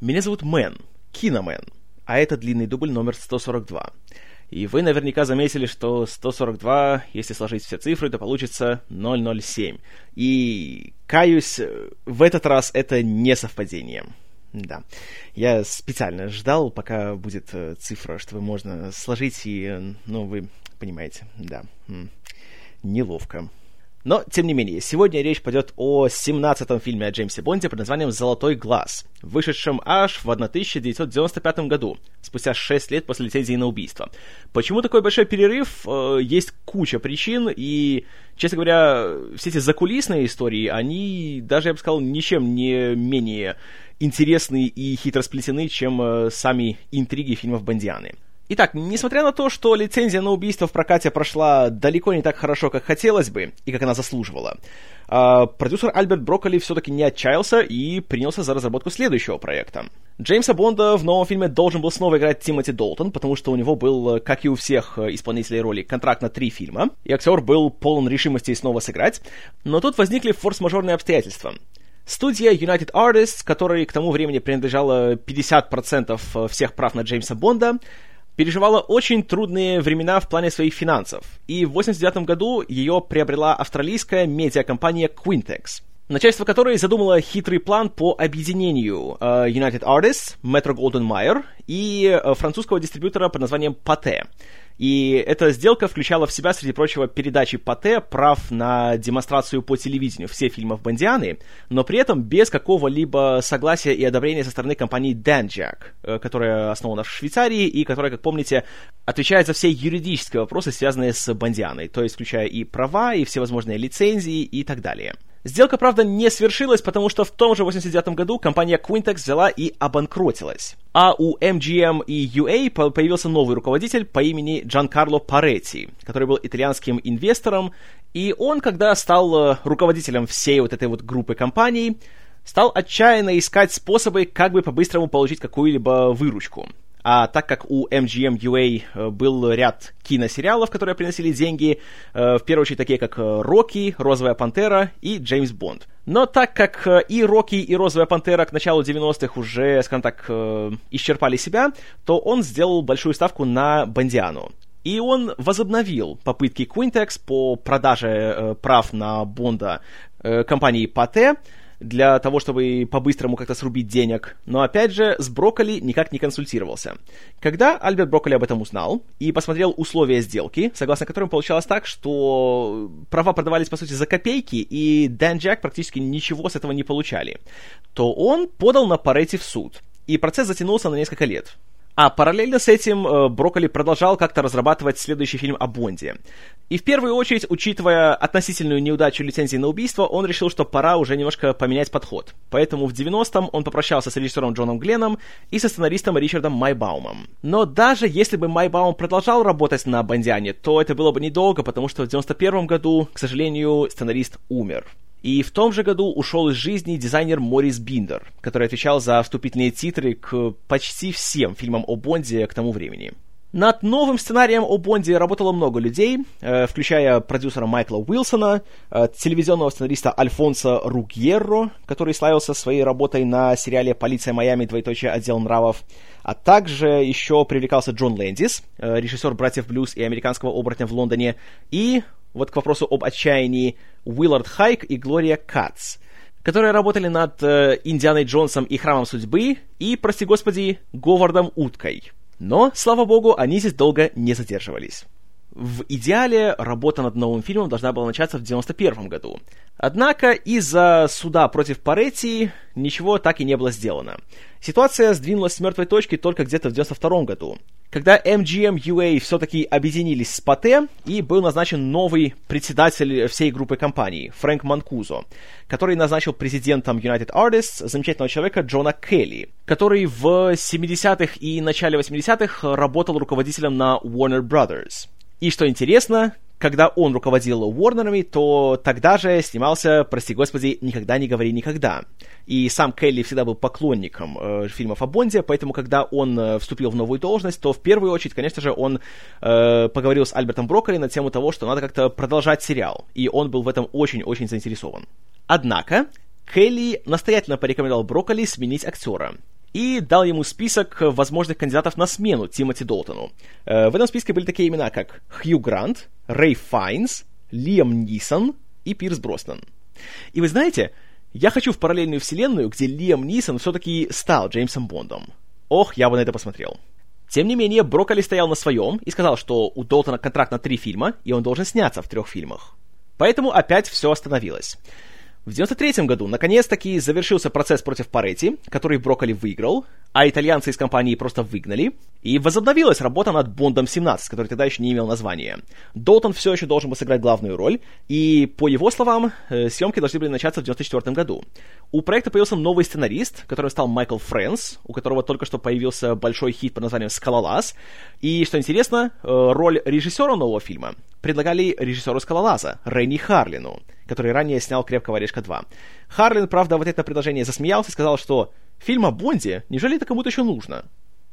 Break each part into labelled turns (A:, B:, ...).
A: Меня зовут Мэн, Киномен, а это длинный дубль номер 142. И вы наверняка заметили, что 142, если сложить все цифры, то получится 007. И, каюсь, в этот раз это не совпадение. Да. Я специально ждал, пока будет э, цифра, чтобы можно сложить, и, ну, вы понимаете, да. Неловко. Но, тем не менее, сегодня речь пойдет о 17-м фильме о Джеймсе Бонде под названием «Золотой глаз», вышедшем аж в 1995 году, спустя 6 лет после лицензии на убийство. Почему такой большой перерыв? Э, есть куча причин, и, честно говоря, все эти закулисные истории, они даже, я бы сказал, ничем не менее интересны и хитросплетены, чем э, сами интриги фильмов Бондианы. Итак, несмотря на то, что лицензия на убийство в прокате прошла далеко не так хорошо, как хотелось бы, и как она заслуживала, э, продюсер Альберт Брокколи все-таки не отчаялся и принялся за разработку следующего проекта. Джеймса Бонда в новом фильме должен был снова играть Тимоти Долтон, потому что у него был, как и у всех исполнителей роли, контракт на три фильма, и актер был полон решимости снова сыграть, но тут возникли форс-мажорные обстоятельства. Студия United Artists, которой к тому времени принадлежало 50% всех прав на Джеймса Бонда, переживала очень трудные времена в плане своих финансов, и в 1989 году ее приобрела австралийская медиакомпания Quintex, начальство которой задумало хитрый план по объединению uh, United Artists, Metro Golden Mayer и uh, французского дистрибьютора под названием Pathé. И эта сделка включала в себя, среди прочего, передачи Пате прав на демонстрацию по телевидению всех фильмов Бондианы, но при этом без какого-либо согласия и одобрения со стороны компании Danjak, э, которая основана в Швейцарии и которая, как помните, отвечает за все юридические вопросы, связанные с Бондианой, то есть включая и права, и всевозможные лицензии и так далее. Сделка, правда, не свершилась, потому что в том же 89 году компания Quintex взяла и обанкротилась. А у MGM и UA появился новый руководитель по имени Джанкарло Паретти, который был итальянским инвестором, и он, когда стал э, руководителем всей вот этой вот группы компаний, стал отчаянно искать способы, как бы по-быстрому получить какую-либо выручку. А так как у MGM UA э, был ряд киносериалов, которые приносили деньги, э, в первую очередь такие как э, «Рокки», «Розовая пантера» и «Джеймс Бонд». Но так как и «Рокки», и «Розовая пантера» к началу 90-х уже, скажем так, исчерпали себя, то он сделал большую ставку на Бондиану. И он возобновил попытки Quintex по продаже прав на Бонда компании Пате, для того, чтобы по-быстрому как-то срубить денег, но опять же с Брокколи никак не консультировался. Когда Альберт Брокколи об этом узнал и посмотрел условия сделки, согласно которым получалось так, что права продавались по сути за копейки, и Дэн Джек практически ничего с этого не получали, то он подал на Паретти в суд, и процесс затянулся на несколько лет. А параллельно с этим э, Брокколи продолжал как-то разрабатывать следующий фильм о Бонде. И в первую очередь, учитывая относительную неудачу лицензии на убийство, он решил, что пора уже немножко поменять подход. Поэтому в 90-м он попрощался с режиссером Джоном Гленном и со сценаристом Ричардом Майбаумом. Но даже если бы Майбаум продолжал работать на Бондиане, то это было бы недолго, потому что в 91 году, к сожалению, сценарист умер. И в том же году ушел из жизни дизайнер Морис Биндер, который отвечал за вступительные титры к почти всем фильмам о Бонде к тому времени. Над новым сценарием о Бонде работало много людей, э, включая продюсера Майкла Уилсона, э, телевизионного сценариста Альфонса Ругьерро, который славился своей работой на сериале «Полиция Майами. Двоеточие. Отдел нравов», а также еще привлекался Джон Лэндис, э, режиссер «Братьев Блюз» и «Американского оборотня в Лондоне», и вот к вопросу об отчаянии, Уиллард Хайк и Глория Кац, которые работали над э, Индианой Джонсом и Храмом Судьбы и, прости господи, Говардом Уткой. Но, слава богу, они здесь долго не задерживались. В идеале работа над новым фильмом должна была начаться в 91 году. Однако из-за суда против Паретти ничего так и не было сделано. Ситуация сдвинулась с мертвой точки только где-то в 92 году, когда MGM UA все-таки объединились с Пате, и был назначен новый председатель всей группы компаний, Фрэнк Манкузо, который назначил президентом United Artists замечательного человека Джона Келли, который в 70-х и начале 80-х работал руководителем на Warner Brothers. И что интересно, когда он руководил Уорнерами, то тогда же снимался, прости господи, «Никогда не говори никогда». И сам Келли всегда был поклонником э, фильмов о Бонде, поэтому, когда он э, вступил в новую должность, то в первую очередь, конечно же, он э, поговорил с Альбертом Брокколи на тему того, что надо как-то продолжать сериал. И он был в этом очень-очень заинтересован. Однако, Келли настоятельно порекомендовал Брокколи сменить актера. И дал ему список возможных кандидатов на смену Тимоти Долтону. Э, в этом списке были такие имена, как Хью Грант, Рэй Файнс, Лиам Нисон и Пирс Броснан. И вы знаете, я хочу в параллельную вселенную, где Лиам Нисон все-таки стал Джеймсом Бондом. Ох, я бы на это посмотрел. Тем не менее, Брокколи стоял на своем и сказал, что у Долтона контракт на три фильма, и он должен сняться в трех фильмах. Поэтому опять все остановилось. В 93 году наконец-таки завершился процесс против Паретти, который Брокколи выиграл, а итальянцы из компании просто выгнали, и возобновилась работа над Бондом 17, который тогда еще не имел названия. Долтон все еще должен был сыграть главную роль, и, по его словам, э, съемки должны были начаться в 94 году. У проекта появился новый сценарист, который стал Майкл Фрэнс, у которого только что появился большой хит под названием «Скалолаз», и, что интересно, э, роль режиссера нового фильма предлагали режиссеру «Скалолаза» Ренни Харлину, который ранее снял «Крепкого орешка 2». Харлин, правда, вот это предложение засмеялся и сказал, что фильм о Бонде, неужели это кому-то еще нужно?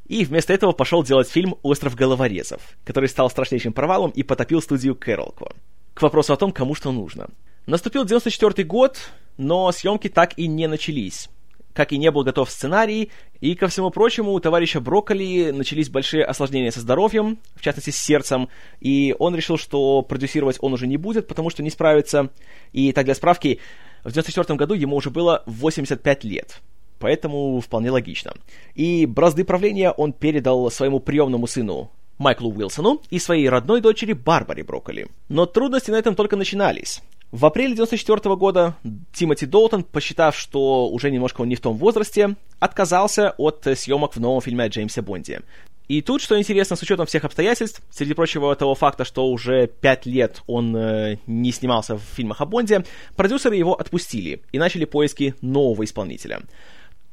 A: И вместо этого пошел делать фильм «Остров головорезов», который стал страшнейшим провалом и потопил студию Кэролко. К вопросу о том, кому что нужно. Наступил 94 год, но съемки так и не начались как и не был готов сценарий, и, ко всему прочему, у товарища Брокколи начались большие осложнения со здоровьем, в частности, с сердцем, и он решил, что продюсировать он уже не будет, потому что не справится. И так, для справки, в 94 году ему уже было 85 лет. Поэтому вполне логично. И бразды правления он передал своему приемному сыну Майклу Уилсону и своей родной дочери Барбаре Брокколи. Но трудности на этом только начинались. В апреле 1994 года Тимоти Долтон, посчитав, что уже немножко он не в том возрасте, отказался от съемок в новом фильме о Джеймсе Бонде. И тут, что интересно, с учетом всех обстоятельств, среди прочего того факта, что уже пять лет он э, не снимался в фильмах о Бонде, продюсеры его отпустили и начали поиски нового исполнителя.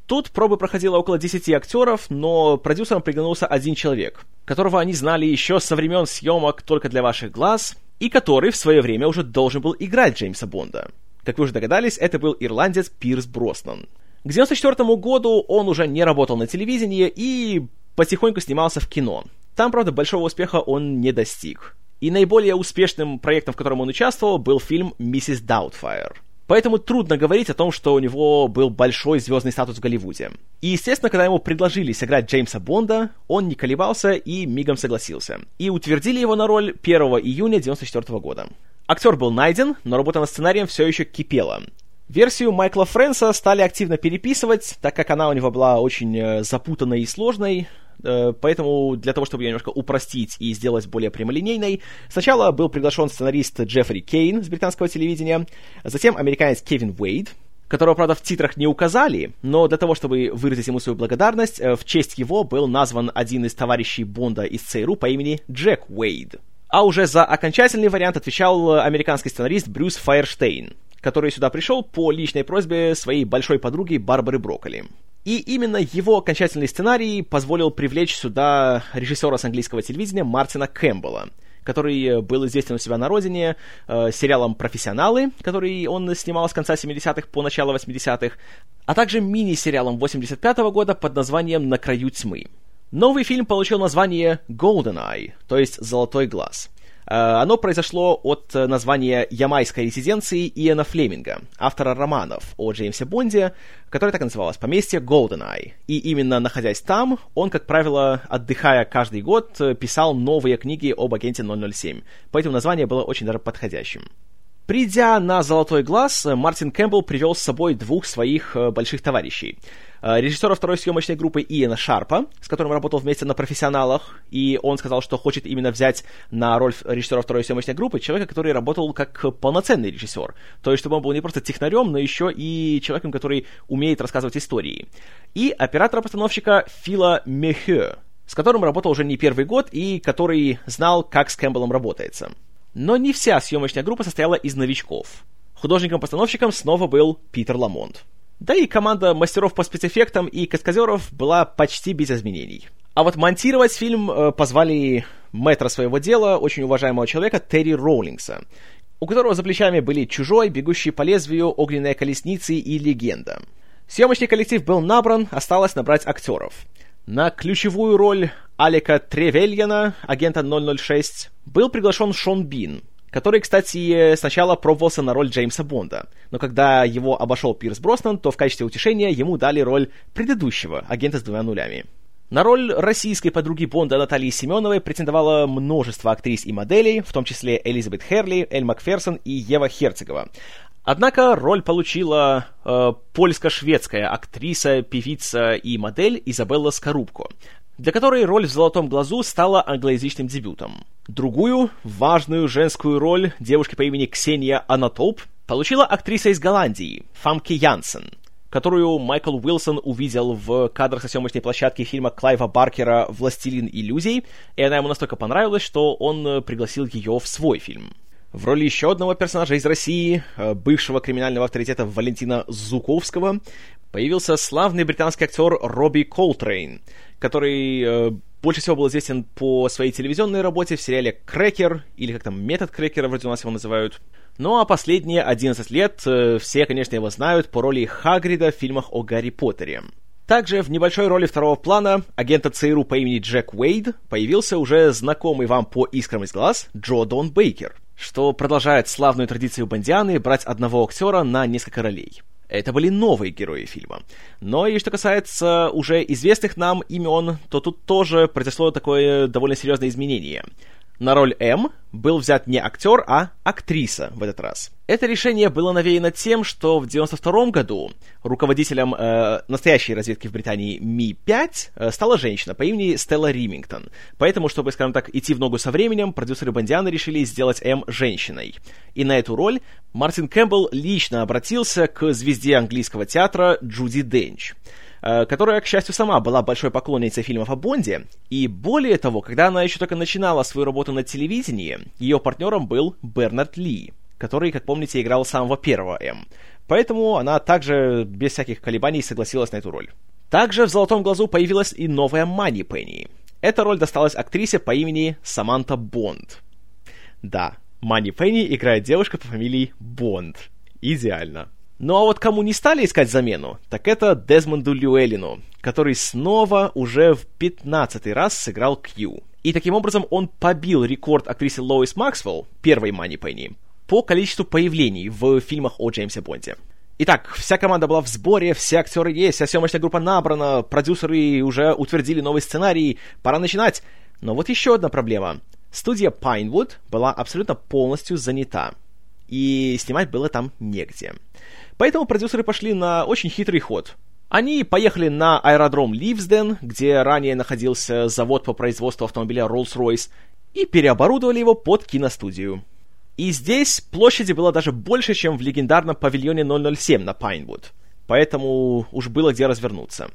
A: Тут пробы проходило около 10 актеров, но продюсером приглянулся один человек, которого они знали еще со времен съемок «Только для ваших глаз», и который в свое время уже должен был играть Джеймса Бонда. Как вы уже догадались, это был ирландец Пирс Броснан. К 1994 году он уже не работал на телевидении и потихоньку снимался в кино. Там, правда, большого успеха он не достиг. И наиболее успешным проектом, в котором он участвовал, был фильм «Миссис Даутфайр». Поэтому трудно говорить о том, что у него был большой звездный статус в Голливуде. И, естественно, когда ему предложили сыграть Джеймса Бонда, он не колебался и мигом согласился. И утвердили его на роль 1 июня 1994 года. Актер был найден, но работа над сценарием все еще кипела. Версию Майкла Фрэнса стали активно переписывать, так как она у него была очень э, запутанной и сложной, поэтому для того, чтобы ее немножко упростить и сделать более прямолинейной, сначала был приглашен сценарист Джеффри Кейн с британского телевидения, затем американец Кевин Уэйд, которого, правда, в титрах не указали, но для того, чтобы выразить ему свою благодарность, э, в честь его был назван один из товарищей Бонда из ЦРУ по имени Джек Уэйд. А уже за окончательный вариант отвечал американский сценарист Брюс Файерштейн, который сюда пришел по личной просьбе своей большой подруги Барбары Брокколи. И именно его окончательный сценарий позволил привлечь сюда режиссера с английского телевидения Мартина Кэмпбелла, который был известен у себя на родине э, сериалом «Профессионалы», который он снимал с конца 70-х по начало 80-х, а также мини-сериалом 85-го года под названием «На краю тьмы». Новый фильм получил название «Golden Eye», то есть «Золотой глаз». Э, оно произошло от э, названия ямайской резиденции Иэна Флеминга, автора романов о Джеймсе Бонде, который так и называлось «Поместье Голденай». И именно находясь там, он, как правило, отдыхая каждый год, э, писал новые книги об агенте 007. Поэтому название было очень даже подходящим. Придя на «Золотой глаз», Мартин Кэмпбелл привел с собой двух своих больших товарищей — режиссера второй съемочной группы Иэна Шарпа, с которым работал вместе на «Профессионалах», и он сказал, что хочет именно взять на роль режиссера второй съемочной группы человека, который работал как полноценный режиссер. То есть, чтобы он был не просто технарем, но еще и человеком, который умеет рассказывать истории. И оператора-постановщика Фила Мехе, с которым работал уже не первый год и который знал, как с Кэмпбеллом работается. Но не вся съемочная группа состояла из новичков. Художником-постановщиком снова был Питер Ламонт. Да и команда мастеров по спецэффектам и каскадеров была почти без изменений. А вот монтировать фильм э, позвали мэтра своего дела, очень уважаемого человека Терри Роулингса, у которого за плечами были «Чужой», «Бегущий по лезвию», «Огненная колесница» и «Легенда». Съемочный коллектив был набран, осталось набрать актеров. На ключевую роль Алика Тревельяна, агента 006, был приглашен Шон Бин, который, кстати, сначала пробовался на роль Джеймса Бонда, но когда его обошел Пирс Броснан, то в качестве утешения ему дали роль предыдущего агента с двумя нулями. На роль российской подруги Бонда Натальи Семеновой претендовало множество актрис и моделей, в том числе Элизабет Херли, Эль Макферсон и Ева Херцегова. Однако роль получила э, польско-шведская актриса, певица и модель Изабелла Скорубко, для которой роль в «Золотом глазу» стала англоязычным дебютом. Другую, важную женскую роль девушки по имени Ксения Анатоп получила актриса из Голландии, Фамке Янсен, которую Майкл Уилсон увидел в кадрах со съемочной площадки фильма Клайва Баркера «Властелин иллюзий», и она ему настолько понравилась, что он пригласил ее в свой фильм. В роли еще одного персонажа из России, э, бывшего криминального авторитета Валентина Зуковского, появился славный британский актер Робби Колтрейн, который э, больше всего был известен по своей телевизионной работе в сериале «Крекер», или как там «Метод Крекера» вроде у нас его называют. Ну а последние 11 лет э, все, конечно, его знают по роли Хагрида в фильмах о Гарри Поттере. Также в небольшой роли второго плана агента ЦРУ по имени Джек Уэйд появился уже знакомый вам по «Искрам из глаз» Джо Дон Бейкер что продолжает славную традицию Бондианы брать одного актера на несколько ролей. Это были новые герои фильма. Но и что касается уже известных нам имен, то тут тоже произошло такое довольно серьезное изменение. На роль М был взят не актер, а актриса в этот раз. Это решение было навеяно тем, что в 92 году руководителем э, настоящей разведки в Британии Ми-5 э, стала женщина по имени Стелла Римингтон. Поэтому, чтобы, скажем так, идти в ногу со временем, продюсеры Бондиана решили сделать М женщиной. И на эту роль Мартин Кэмпбелл лично обратился к звезде английского театра Джуди Денч. Э, которая, к счастью, сама была большой поклонницей фильмов о Бонде, и более того, когда она еще только начинала свою работу на телевидении, ее партнером был Бернард Ли, который, как помните, играл самого первого М. Поэтому она также без всяких колебаний согласилась на эту роль. Также в «Золотом глазу» появилась и новая Мани Пенни. Эта роль досталась актрисе по имени Саманта Бонд. Да, Мани Пенни играет девушка по фамилии Бонд. Идеально. Ну а вот кому не стали искать замену, так это Дезмонду Люэлину, который снова уже в 15 раз сыграл Кью. И таким образом он побил рекорд актрисы Лоис Максвелл, первой Мани Пенни, по количеству появлений в фильмах о Джеймсе Бонде. Итак, вся команда была в сборе, все актеры есть, вся съемочная группа набрана, продюсеры уже утвердили новый сценарий, пора начинать. Но вот еще одна проблема. Студия Pinewood была абсолютно полностью занята, и снимать было там негде. Поэтому продюсеры пошли на очень хитрый ход. Они поехали на аэродром Ливсден, где ранее находился завод по производству автомобиля Rolls-Royce, и переоборудовали его под киностудию. И здесь площади было даже больше, чем в легендарном павильоне 007 на Пайнвуд. Поэтому уж было где развернуться.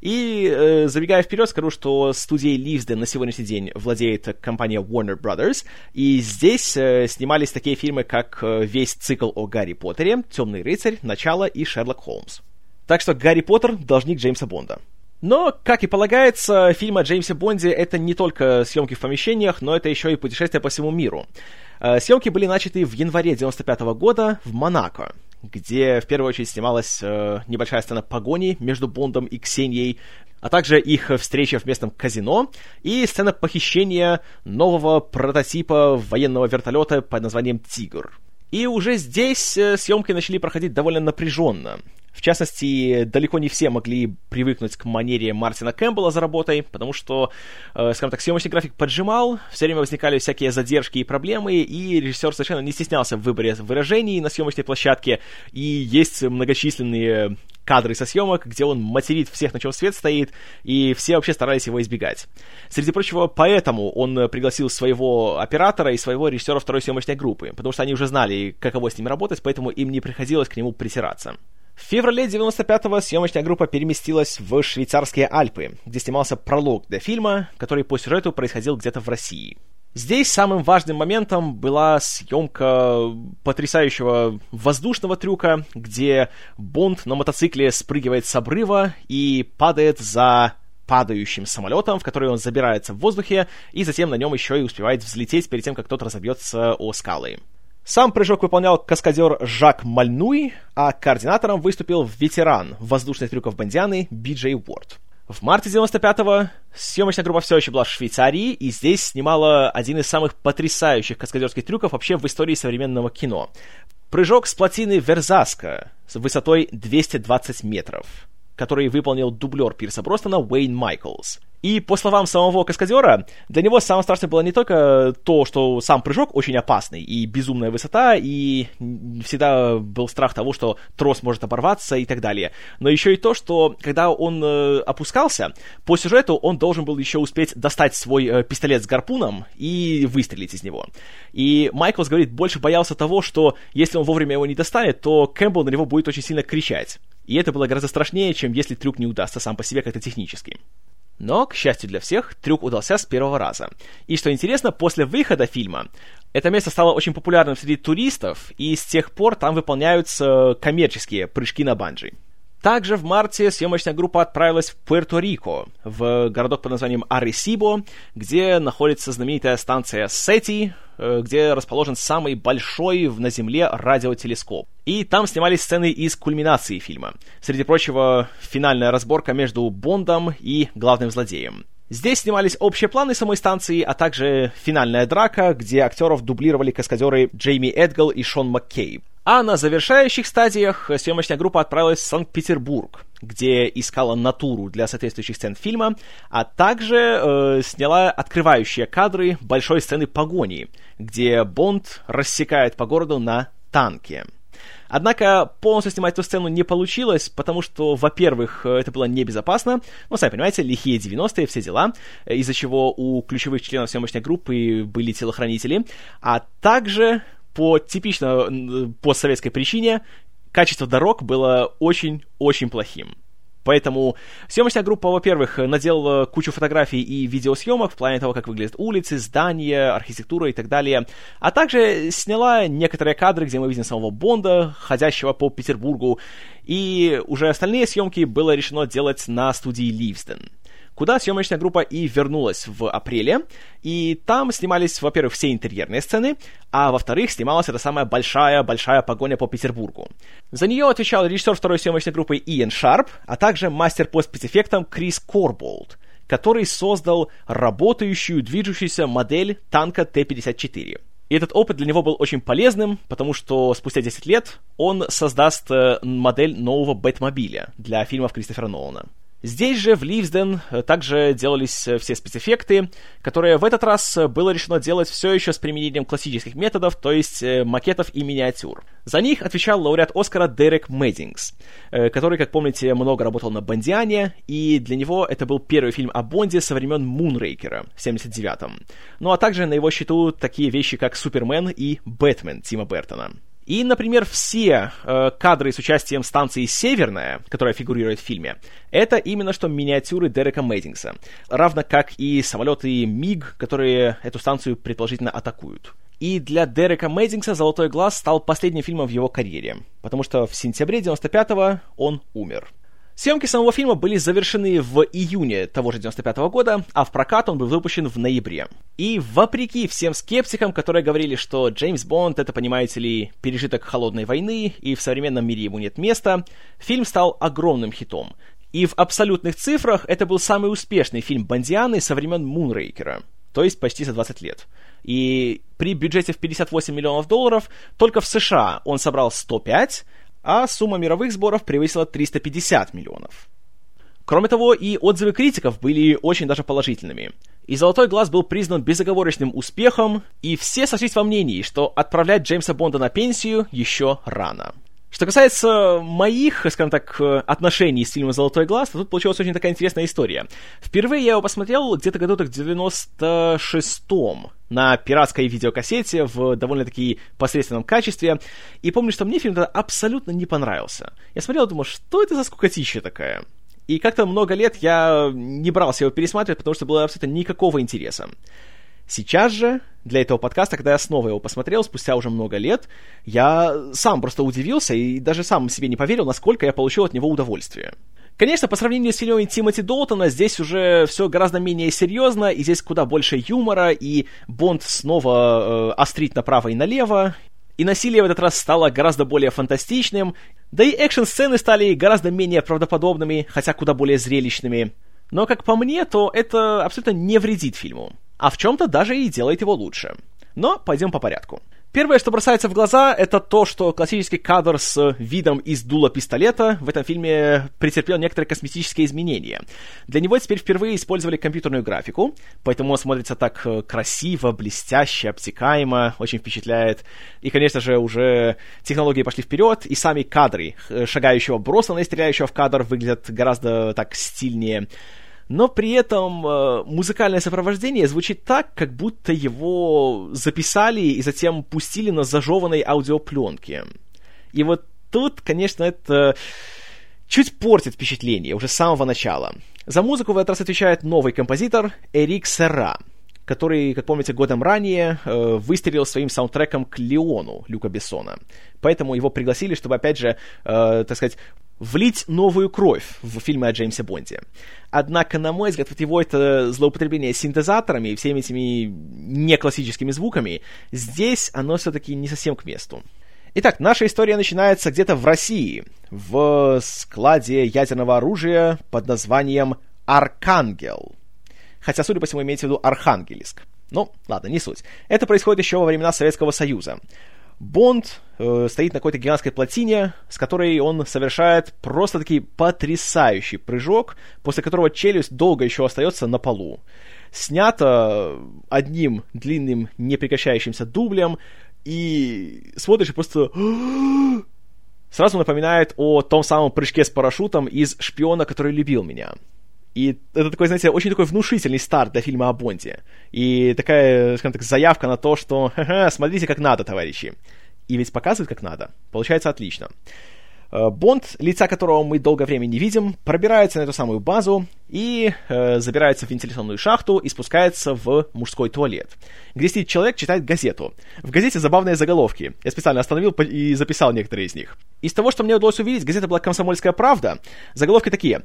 A: И, э, забегая вперед, скажу, что студией Ливсден на сегодняшний день владеет компания Warner Brothers, и здесь э, снимались такие фильмы, как э, весь цикл о Гарри Поттере, Темный рыцарь, Начало и Шерлок Холмс. Так что Гарри Поттер — должник Джеймса Бонда. Но, как и полагается, фильм о Джеймсе Бонде — это не только съемки в помещениях, но это еще и путешествие по всему миру. Э, съемки были начаты в январе 95 года в Монако где в первую очередь снималась э, небольшая сцена погони между Бондом и Ксенией, а также их встреча в местном казино и сцена похищения нового прототипа военного вертолета под названием «Тигр». И уже здесь э, съемки начали проходить довольно напряженно. В частности, далеко не все могли привыкнуть к манере Мартина Кэмпбелла за работой, потому что, э, скажем так, съемочный график поджимал, все время возникали всякие задержки и проблемы, и режиссер совершенно не стеснялся в выборе выражений на съемочной площадке, и есть многочисленные кадры со съемок, где он материт всех, на чем свет стоит, и все вообще старались его избегать. Среди прочего, поэтому он пригласил своего оператора и своего режиссера второй съемочной группы, потому что они уже знали, каково с ним работать, поэтому им не приходилось к нему притираться. В феврале 95-го съемочная группа переместилась в швейцарские Альпы, где снимался пролог для фильма, который по сюжету происходил где-то в России. Здесь самым важным моментом была съемка потрясающего воздушного трюка, где Бонд на мотоцикле спрыгивает с обрыва и падает за падающим самолетом, в который он забирается в воздухе, и затем на нем еще и успевает взлететь перед тем, как тот разобьется о скалы. Сам прыжок выполнял каскадер Жак Мальнуй, а координатором выступил ветеран воздушных трюков Бондианы Биджей Уорд. В марте 95-го съемочная группа все еще была в Швейцарии, и здесь снимала один из самых потрясающих каскадерских трюков вообще в истории современного кино. Прыжок с плотины Верзаска с высотой 220 метров, который выполнил дублер Пирса Бростона Уэйн Майклс. И по словам самого каскадера, для него самое страшное было не только то, что сам прыжок очень опасный и безумная высота, и всегда был страх того, что трос может оборваться и так далее, но еще и то, что когда он э, опускался, по сюжету он должен был еще успеть достать свой э, пистолет с гарпуном и выстрелить из него. И Майклс говорит, больше боялся того, что если он вовремя его не достанет, то Кэмпбелл на него будет очень сильно кричать. И это было гораздо страшнее, чем если трюк не удастся сам по себе как-то технически. Но, к счастью для всех, трюк удался с первого раза. И что интересно, после выхода фильма это место стало очень популярным среди туристов, и с тех пор там выполняются коммерческие прыжки на банджи. Также в марте съемочная группа отправилась в Пуэрто-Рико, в городок под названием Аресибо, где находится знаменитая станция Сети, где расположен самый большой на Земле радиотелескоп. И там снимались сцены из кульминации фильма. Среди прочего, финальная разборка между Бондом и главным злодеем. Здесь снимались общие планы самой станции, а также финальная драка, где актеров дублировали каскадеры Джейми Эдгал и Шон Маккей. А на завершающих стадиях съемочная группа отправилась в Санкт-Петербург, где искала натуру для соответствующих сцен фильма, а также э, сняла открывающие кадры большой сцены погони, где Бонд рассекает по городу на танке. Однако полностью снимать эту сцену не получилось, потому что, во-первых, это было небезопасно, ну, сами понимаете, лихие 90-е, все дела, из-за чего у ключевых членов съемочной группы были телохранители, а также по типично постсоветской причине качество дорог было очень-очень плохим. Поэтому съемочная группа, во-первых, наделала кучу фотографий и видеосъемок в плане того, как выглядят улицы, здания, архитектура и так далее, а также сняла некоторые кадры, где мы видим самого Бонда, ходящего по Петербургу, и уже остальные съемки было решено делать на студии Ливсден куда съемочная группа и вернулась в апреле. И там снимались, во-первых, все интерьерные сцены, а во-вторых, снималась эта самая большая-большая погоня по Петербургу. За нее отвечал режиссер второй съемочной группы Иэн Шарп, а также мастер по спецэффектам Крис Корболд, который создал работающую, движущуюся модель танка Т-54. И этот опыт для него был очень полезным, потому что спустя 10 лет он создаст э, модель нового Бэтмобиля для фильмов Кристофера Нолана. Здесь же, в Ливсден, э, также делались э, все спецэффекты, которые в этот раз э, было решено делать все еще с применением классических методов, то есть макетов и миниатюр. За них отвечал лауреат Оскара Дерек Мэддингс, который, как помните, много работал на Бондиане, и для него это был первый фильм о Бонде со времен Мунрейкера в 79-м. Ну а также на его счету такие вещи, как Супермен и Бэтмен Тима Бертона. И, например, все э, кадры с участием станции «Северная», которая фигурирует в фильме, это именно что миниатюры Дерека Мейдингса, равно как и самолеты МиГ, которые эту станцию предположительно атакуют. И для Дерека Мейдингса «Золотой глаз» стал последним фильмом в его карьере, потому что в сентябре 95-го он умер. Съемки самого фильма были завершены в июне того же 95 -го года, а в прокат он был выпущен в ноябре. И вопреки всем скептикам, которые говорили, что Джеймс Бонд — это, понимаете ли, пережиток холодной войны, и в современном мире ему нет места, фильм стал огромным хитом. И в абсолютных цифрах это был самый успешный фильм Бондианы со времен Мунрейкера, то есть почти за 20 лет. И при бюджете в 58 миллионов долларов только в США он собрал 105, а сумма мировых сборов превысила 350 миллионов. Кроме того, и отзывы критиков были очень даже положительными. И «Золотой глаз» был признан безоговорочным успехом, и все сошлись во мнении, что отправлять Джеймса Бонда на пенсию еще рано. Что касается моих, скажем так, отношений с фильмом «Золотой глаз», то тут получилась очень такая интересная история. Впервые я его посмотрел где-то году так в 96-м на пиратской видеокассете в довольно-таки посредственном качестве. И помню, что мне фильм тогда абсолютно не понравился. Я смотрел и думал, что это за скукотища такая? И как-то много лет я не брался его пересматривать, потому что было абсолютно никакого интереса. Сейчас же, для этого подкаста, когда я снова его посмотрел, спустя уже много лет, я сам просто удивился и даже сам себе не поверил, насколько я получил от него удовольствие. Конечно, по сравнению с фильмами Тимоти Долтона, здесь уже все гораздо менее серьезно, и здесь куда больше юмора, и Бонд снова э, острит направо и налево, и насилие в этот раз стало гораздо более фантастичным, да и экшн-сцены стали гораздо менее правдоподобными, хотя куда более зрелищными. Но, как по мне, то это абсолютно не вредит фильму, а в чем-то даже и делает его лучше. Но пойдем по порядку. Первое, что бросается в глаза, это то, что классический кадр с видом из дула пистолета в этом фильме претерпел некоторые косметические изменения. Для него теперь впервые использовали компьютерную графику, поэтому он смотрится так э, красиво, блестяще, обтекаемо, очень впечатляет. И, конечно же, уже технологии пошли вперед, и сами кадры э, шагающего Броссона и стреляющего в кадр выглядят гораздо так стильнее но при этом э, музыкальное сопровождение звучит так, как будто его записали и затем пустили на зажеванной аудиопленке. И вот тут, конечно, это чуть портит впечатление уже с самого начала. За музыку в этот раз отвечает новый композитор Эрик Сера, который, как помните, годом ранее э, выстрелил своим саундтреком к Леону Люка Бессона. Поэтому его пригласили, чтобы, опять же, э, так сказать, влить новую кровь в фильмы о Джеймсе Бонде. Однако, на мой взгляд, вот его это злоупотребление синтезаторами и всеми этими неклассическими звуками, здесь оно все-таки не совсем к месту. Итак, наша история начинается где-то в России, в складе ядерного оружия под названием «Аркангел». Хотя, судя по всему, имеется в виду Архангельск. Ну, ладно, не суть. Это происходит еще во времена Советского Союза. Бонд э, стоит на какой-то гигантской плотине, с которой он совершает просто-таки потрясающий прыжок, после которого челюсть долго еще остается на полу. Снято одним длинным непрекращающимся дублем, и смотришь и просто... Сразу напоминает о том самом прыжке с парашютом из «Шпиона, который любил меня». И это такой, знаете, очень такой внушительный старт для фильма о Бонде. И такая, скажем так, заявка на то, что Ха-ха, смотрите, как надо, товарищи. И ведь показывают, как надо. Получается отлично. Э, Бонд, лица которого мы долгое время не видим, пробирается на эту самую базу и э, забирается в вентиляционную шахту и спускается в мужской туалет, где сидит человек, читает газету. В газете забавные заголовки. Я специально остановил и записал некоторые из них. Из того, что мне удалось увидеть, газета была «Комсомольская правда». Заголовки такие.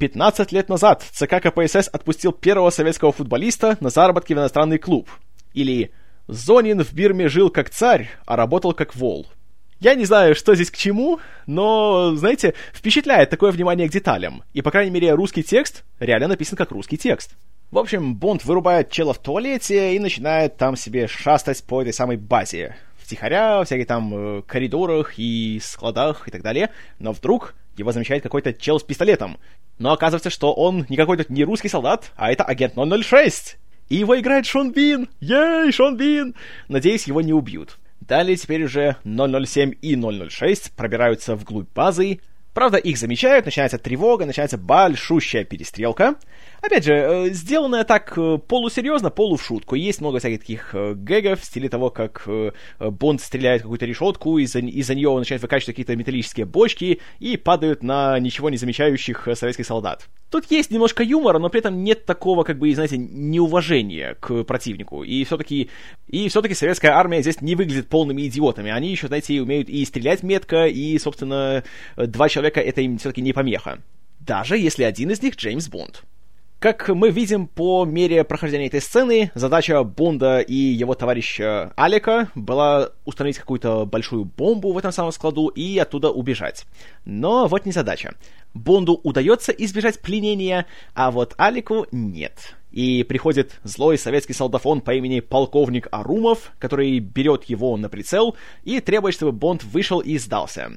A: 15 лет назад ЦК КПСС отпустил первого советского футболиста на заработки в иностранный клуб. Или «Зонин в Бирме жил как царь, а работал как вол». Я не знаю, что здесь к чему, но, знаете, впечатляет такое внимание к деталям. И, по крайней мере, русский текст реально написан как русский текст. В общем, Бонд вырубает чела в туалете и начинает там себе шастать по этой самой базе. Втихаря, всяких там э, коридорах и складах и так далее. Но вдруг его замечает какой-то чел с пистолетом. Но оказывается, что он не какой-то не русский солдат, а это агент 006. И его играет Шон Бин. Ей, Шон Бин! Надеюсь, его не убьют. Далее теперь уже 007 и 006 пробираются вглубь базы. Правда, их замечают, начинается тревога, начинается большущая перестрелка. Опять же, э, сделанное так э, полусерьезно, полу в шутку. Есть много всяких таких э, гэгов в стиле того, как Бонд стреляет какую-то решетку, и за, и за нее он начинает выкачивать какие-то металлические бочки и падают на ничего не замечающих советских солдат. Тут есть немножко юмора, но при этом нет такого, как бы, знаете, неуважения к противнику. И все-таки и все-таки советская армия здесь не выглядит полными идиотами. Они еще, знаете, умеют и стрелять метко, и, собственно, два человека это им все-таки не помеха. Даже если один из них Джеймс Бонд. Как мы видим по мере прохождения этой сцены, задача Бонда и его товарища Алика была установить какую-то большую бомбу в этом самом складу и оттуда убежать. Но вот не задача. Бонду удается избежать пленения, а вот Алику нет. И приходит злой советский солдафон по имени полковник Арумов, который берет его на прицел и требует, чтобы Бонд вышел и сдался.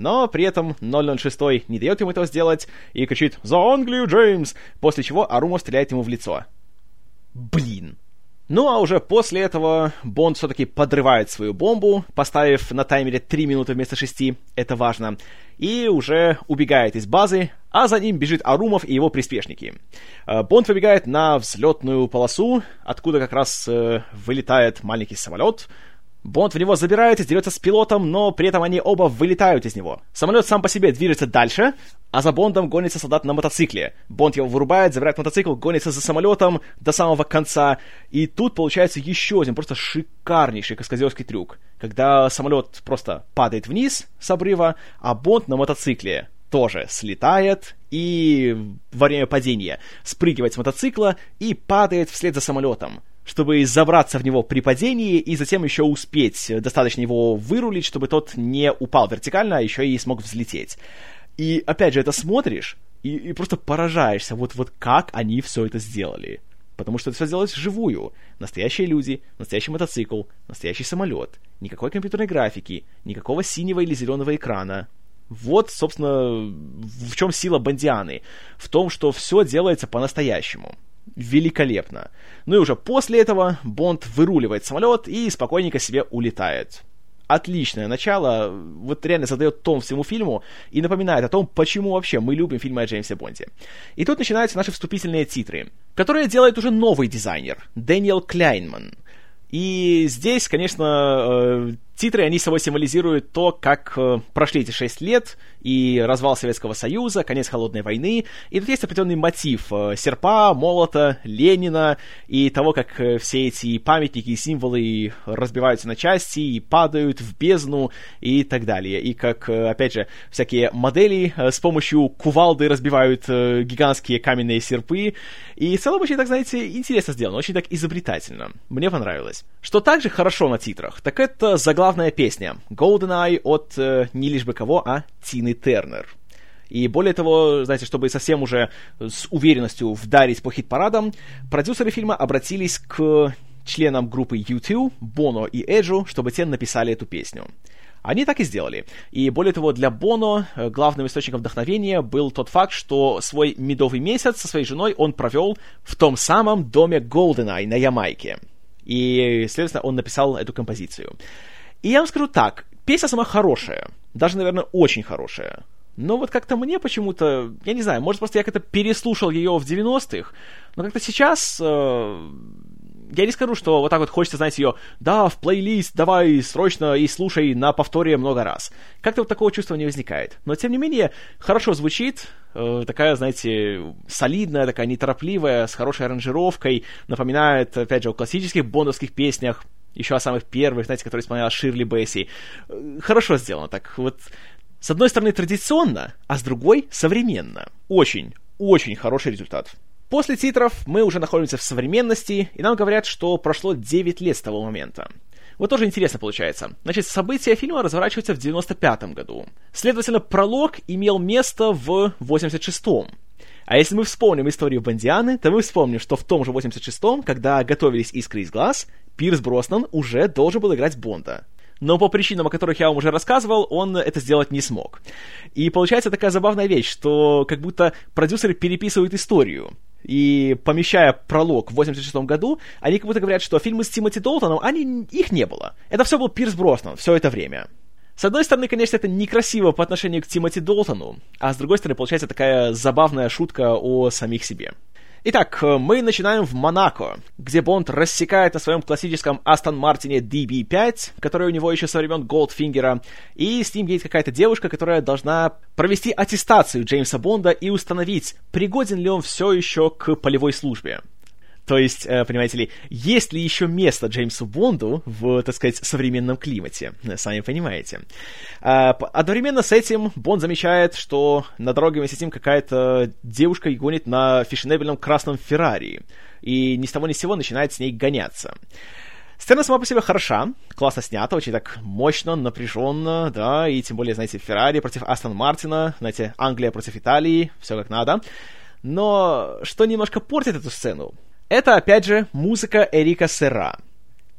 A: Но при этом 006 не дает ему этого сделать и кричит «За Англию, Джеймс!», после чего Арумов стреляет ему в лицо. Блин. Ну а уже после этого Бонд все-таки подрывает свою бомбу, поставив на таймере 3 минуты вместо 6, это важно, и уже убегает из базы, а за ним бежит Арумов и его приспешники. Э, Бонд выбегает на взлетную полосу, откуда как раз э, вылетает маленький самолет, Бонд в него забирается, дерется с пилотом, но при этом они оба вылетают из него. Самолет сам по себе движется дальше, а за Бондом гонится солдат на мотоцикле. Бонд его вырубает, забирает мотоцикл, гонится за самолетом до самого конца. И тут получается еще один просто шикарнейший каскадерский трюк, когда самолет просто падает вниз с обрыва, а Бонд на мотоцикле тоже слетает и во время падения спрыгивает с мотоцикла и падает вслед за самолетом чтобы забраться в него при падении и затем еще успеть достаточно его вырулить, чтобы тот не упал вертикально, а еще и смог взлететь. И опять же, это смотришь, и, и просто поражаешься, вот, вот как они все это сделали. Потому что это все сделалось вживую. Настоящие люди, настоящий мотоцикл, настоящий самолет. Никакой компьютерной графики, никакого синего или зеленого экрана. Вот, собственно, в чем сила Бандианы. В том, что все делается по-настоящему. Великолепно. Ну и уже после этого Бонд выруливает самолет и спокойненько себе улетает отличное начало, вот реально задает тон всему фильму и напоминает о том, почему вообще мы любим фильмы о Джеймсе Бонде. И тут начинаются наши вступительные титры, которые делает уже новый дизайнер, Дэниел Кляйнман. И здесь, конечно, э, Титры, они собой символизируют то, как э, прошли эти шесть лет, и развал Советского Союза, конец Холодной войны, и тут есть определенный мотив э, серпа, молота, Ленина, и того, как э, все эти памятники и символы разбиваются на части и падают в бездну и так далее, и как, э, опять же, всякие модели э, с помощью кувалды разбивают э, гигантские каменные серпы, и в целом очень, так знаете, интересно сделано, очень так изобретательно. Мне понравилось. Что также хорошо на титрах, так это заглавная главная песня GoldenEye от э, не лишь бы кого, а Тины Тернер. И более того, знаете, чтобы совсем уже с уверенностью вдарить по хит-парадам, продюсеры фильма обратились к членам группы U2, Боно и Эджу, чтобы те написали эту песню. Они так и сделали. И более того, для Боно э, главным источником вдохновения был тот факт, что свой медовый месяц со своей женой он провел в том самом доме GoldenEye на Ямайке. И, следовательно, он написал эту композицию. И я вам скажу так, песня сама хорошая, даже, наверное, очень хорошая. Но вот как-то мне почему-то, я не знаю, может, просто я как-то переслушал ее в 90-х, но как-то сейчас э, я не скажу, что вот так вот хочется, знаете, ее, да, в плейлист, давай срочно и слушай на повторе много раз. Как-то вот такого чувства не возникает. Но, тем не менее, хорошо звучит, э, такая, знаете, солидная, такая неторопливая, с хорошей аранжировкой, напоминает, опять же, о классических бондовских песнях, еще о самых первых, знаете, которые исполняла Ширли Бесси. Хорошо сделано так. Вот с одной стороны традиционно, а с другой современно. Очень, очень хороший результат. После титров мы уже находимся в современности, и нам говорят, что прошло 9 лет с того момента. Вот тоже интересно получается. Значит, события фильма разворачиваются в 95 году. Следовательно, пролог имел место в 86-м. А если мы вспомним историю Бандианы, то мы вспомним, что в том же 86-м, когда готовились «Искры из глаз», Пирс Броснан уже должен был играть Бонда. Но по причинам, о которых я вам уже рассказывал, он это сделать не смог. И получается такая забавная вещь, что как будто продюсеры переписывают историю. И помещая пролог в 86 году, они как будто говорят, что фильмы с Тимоти Долтоном, они, их не было. Это все был Пирс Броснан все это время. С одной стороны, конечно, это некрасиво по отношению к Тимоти Долтону, а с другой стороны, получается такая забавная шутка о самих себе. Итак, мы начинаем в Монако, где Бонд рассекает на своем классическом Астон Мартине DB5, который у него еще со времен Голдфингера, и с ним едет какая-то девушка, которая должна провести аттестацию Джеймса Бонда и установить, пригоден ли он все еще к полевой службе. То есть, э, понимаете ли, есть ли еще место Джеймсу Бонду в, так сказать, современном климате? Э, сами понимаете. А, одновременно с этим Бонд замечает, что на дороге вместе с ним какая-то девушка гонит на фешенебельном красном Феррари. И ни с того ни с сего начинает с ней гоняться. Сцена сама по себе хороша, классно снята, очень так мощно, напряженно, да, и тем более, знаете, Феррари против Астон Мартина, знаете, Англия против Италии, все как надо. Но что немножко портит эту сцену, это, опять же, музыка Эрика Сера.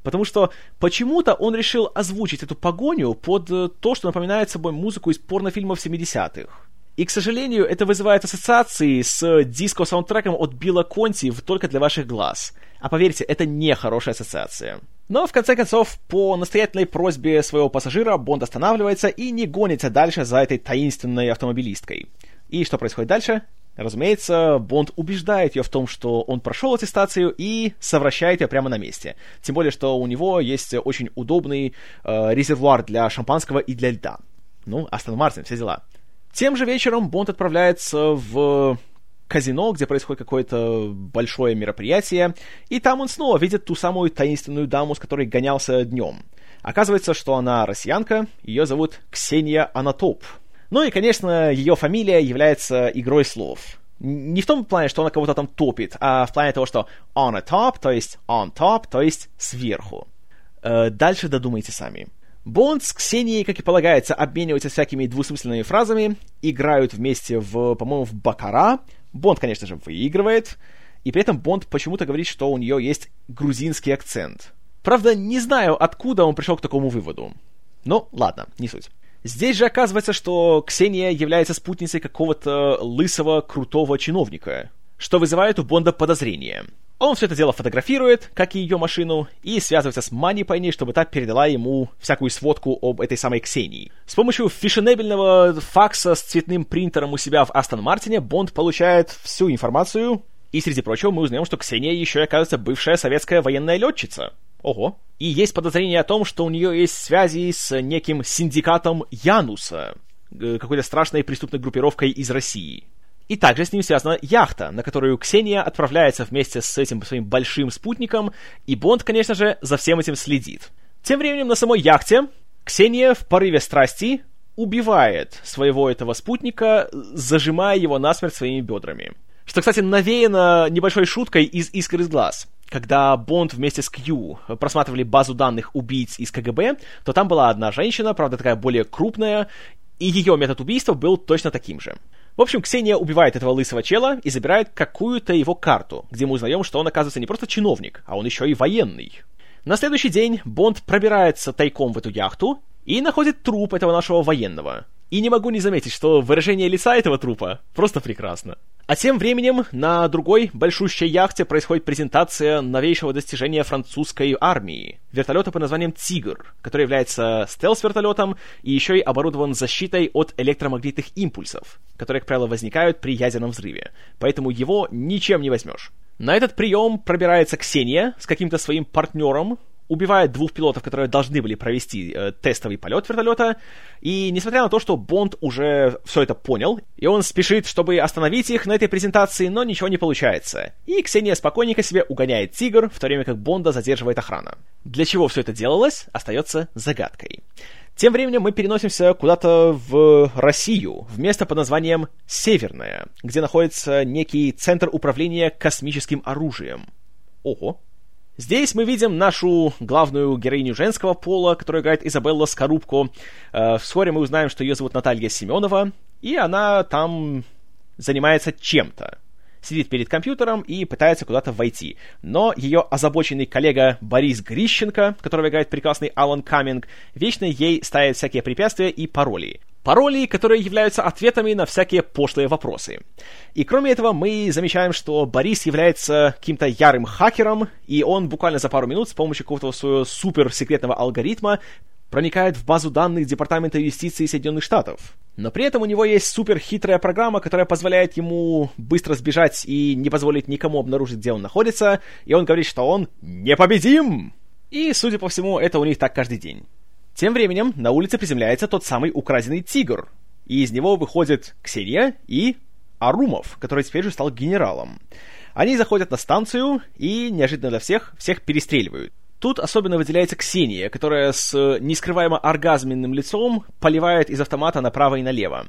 A: Потому что почему-то он решил озвучить эту погоню под э, то, что напоминает собой музыку из порнофильмов 70-х. И, к сожалению, это вызывает ассоциации с диско-саундтреком от Билла Конти в «Только для ваших глаз». А поверьте, это не хорошая ассоциация. Но, в конце концов, по настоятельной просьбе своего пассажира Бонд останавливается и не гонится дальше за этой таинственной автомобилисткой. И что происходит дальше? Разумеется, Бонд убеждает ее в том, что он прошел аттестацию и совращает ее прямо на месте. Тем более, что у него есть очень удобный э, резервуар для шампанского и для льда. Ну, Астон Мартин, все дела. Тем же вечером Бонд отправляется в казино, где происходит какое-то большое мероприятие, и там он снова видит ту самую таинственную даму, с которой гонялся днем. Оказывается, что она россиянка, ее зовут Ксения Анатоп, ну и, конечно, ее фамилия является игрой слов. Не в том плане, что она кого-то там топит, а в плане того, что on a top, то есть on top, то есть сверху. Э, дальше додумайте сами. Бонд с Ксенией, как и полагается, обмениваются всякими двусмысленными фразами, играют вместе в, по-моему, в Бакара. Бонд, конечно же, выигрывает, и при этом Бонд почему-то говорит, что у нее есть грузинский акцент. Правда, не знаю, откуда он пришел к такому выводу. Но ладно, не суть. Здесь же оказывается, что Ксения является спутницей какого-то лысого, крутого чиновника, что вызывает у Бонда подозрение. Он все это дело фотографирует, как и ее машину, и связывается с Мани Пайни, чтобы та передала ему всякую сводку об этой самой Ксении. С помощью фешенебельного факса с цветным принтером у себя в Астон Мартине Бонд получает всю информацию, и среди прочего мы узнаем, что Ксения еще и оказывается бывшая советская военная летчица. Ого. И есть подозрение о том, что у нее есть связи с неким синдикатом Януса, э, какой-то страшной преступной группировкой из России. И также с ним связана яхта, на которую Ксения отправляется вместе с этим своим большим спутником, и Бонд, конечно же, за всем этим следит. Тем временем на самой яхте Ксения в порыве страсти убивает своего этого спутника, зажимая его насмерть своими бедрами. Что, кстати, навеяно небольшой шуткой из «Искр из глаз» когда Бонд вместе с Кью просматривали базу данных убийц из КГБ, то там была одна женщина, правда такая более крупная, и ее метод убийства был точно таким же. В общем, Ксения убивает этого лысого чела и забирает какую-то его карту, где мы узнаем, что он, оказывается, не просто чиновник, а он еще и военный. На следующий день Бонд пробирается тайком в эту яхту и находит труп этого нашего военного. И не могу не заметить, что выражение лица этого трупа просто прекрасно. А тем временем на другой большущей яхте происходит презентация новейшего достижения французской армии. Вертолета под названием «Тигр», который является стелс-вертолетом и еще и оборудован защитой от электромагнитных импульсов, которые, как правило, возникают при ядерном взрыве. Поэтому его ничем не возьмешь. На этот прием пробирается Ксения с каким-то своим партнером, убивает двух пилотов, которые должны были провести э, тестовый полет вертолета, и несмотря на то, что Бонд уже все это понял, и он спешит, чтобы остановить их на этой презентации, но ничего не получается. И Ксения спокойненько себе угоняет тигр, в то время как Бонда задерживает охрана. Для чего все это делалось, остается загадкой. Тем временем мы переносимся куда-то в Россию, в место под названием Северное, где находится некий центр управления космическим оружием. Ого, Здесь мы видим нашу главную героиню женского пола, которую играет Изабелла Скорубко. Э, вскоре мы узнаем, что ее зовут Наталья Семенова, и она там занимается чем-то. Сидит перед компьютером и пытается куда-то войти. Но ее озабоченный коллега Борис Грищенко, которого играет прекрасный Алан Каминг, вечно ей ставит всякие препятствия и пароли. Пароли, которые являются ответами на всякие пошлые вопросы. И кроме этого, мы замечаем, что Борис является каким-то ярым хакером, и он буквально за пару минут с помощью какого-то своего суперсекретного алгоритма проникает в базу данных Департамента юстиции Соединенных Штатов. Но при этом у него есть суперхитрая программа, которая позволяет ему быстро сбежать и не позволить никому обнаружить, где он находится, и он говорит, что он непобедим! И, судя по всему, это у них так каждый день. Тем временем на улице приземляется тот самый украденный тигр, и из него выходит Ксения и Арумов, который теперь же стал генералом. Они заходят на станцию и, неожиданно для всех, всех перестреливают. Тут особенно выделяется Ксения, которая с нескрываемо оргазменным лицом поливает из автомата направо и налево.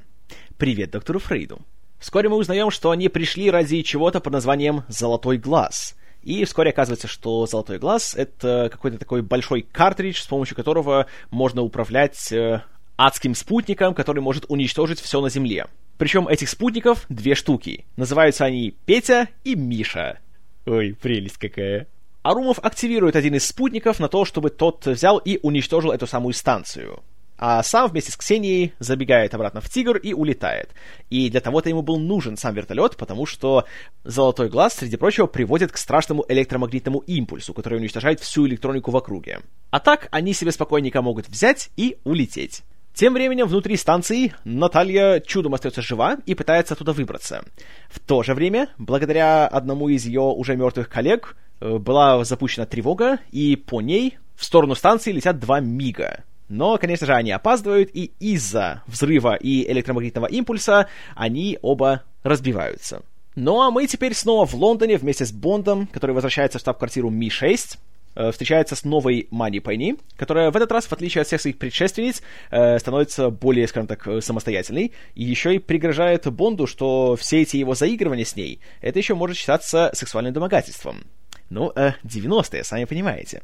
A: Привет доктору Фрейду. Вскоре мы узнаем, что они пришли ради чего-то под названием «Золотой глаз», и вскоре оказывается, что золотой глаз — это какой-то такой большой картридж, с помощью которого можно управлять э, адским спутником, который может уничтожить все на Земле. Причем этих спутников две штуки. Называются они Петя и Миша. Ой, прелесть какая. Арумов активирует один из спутников на то, чтобы тот взял и уничтожил эту самую станцию а сам вместе с Ксенией забегает обратно в Тигр и улетает. И для того-то ему был нужен сам вертолет, потому что Золотой Глаз, среди прочего, приводит к страшному электромагнитному импульсу, который уничтожает всю электронику в округе. А так они себе спокойненько могут взять и улететь. Тем временем внутри станции Наталья чудом остается жива и пытается оттуда выбраться. В то же время, благодаря одному из ее уже мертвых коллег, э, была запущена тревога, и по ней в сторону станции летят два мига. Но, конечно же, они опаздывают, и из-за взрыва и электромагнитного импульса они оба разбиваются. Ну а мы теперь снова в Лондоне вместе с Бондом, который возвращается в штаб-квартиру Ми-6, э, встречается с новой Мани Пайни, которая в этот раз, в отличие от всех своих предшественниц, э, становится более, скажем так, самостоятельной, и еще и пригрожает Бонду, что все эти его заигрывания с ней, это еще может считаться сексуальным домогательством. Ну, э, 90-е, сами понимаете.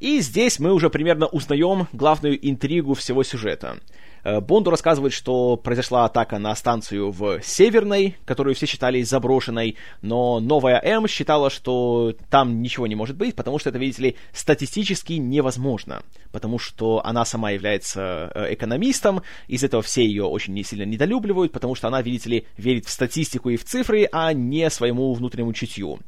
A: И здесь мы уже примерно узнаем главную интригу всего сюжета. Э, Бонду рассказывают, что произошла атака на станцию в Северной, которую все считали заброшенной, но новая М считала, что там ничего не может быть, потому что это, видите ли, статистически невозможно, потому что она сама является э, экономистом, из этого все ее очень сильно недолюбливают, потому что она, видите ли, верит в статистику и в цифры, а не своему внутреннему чутью.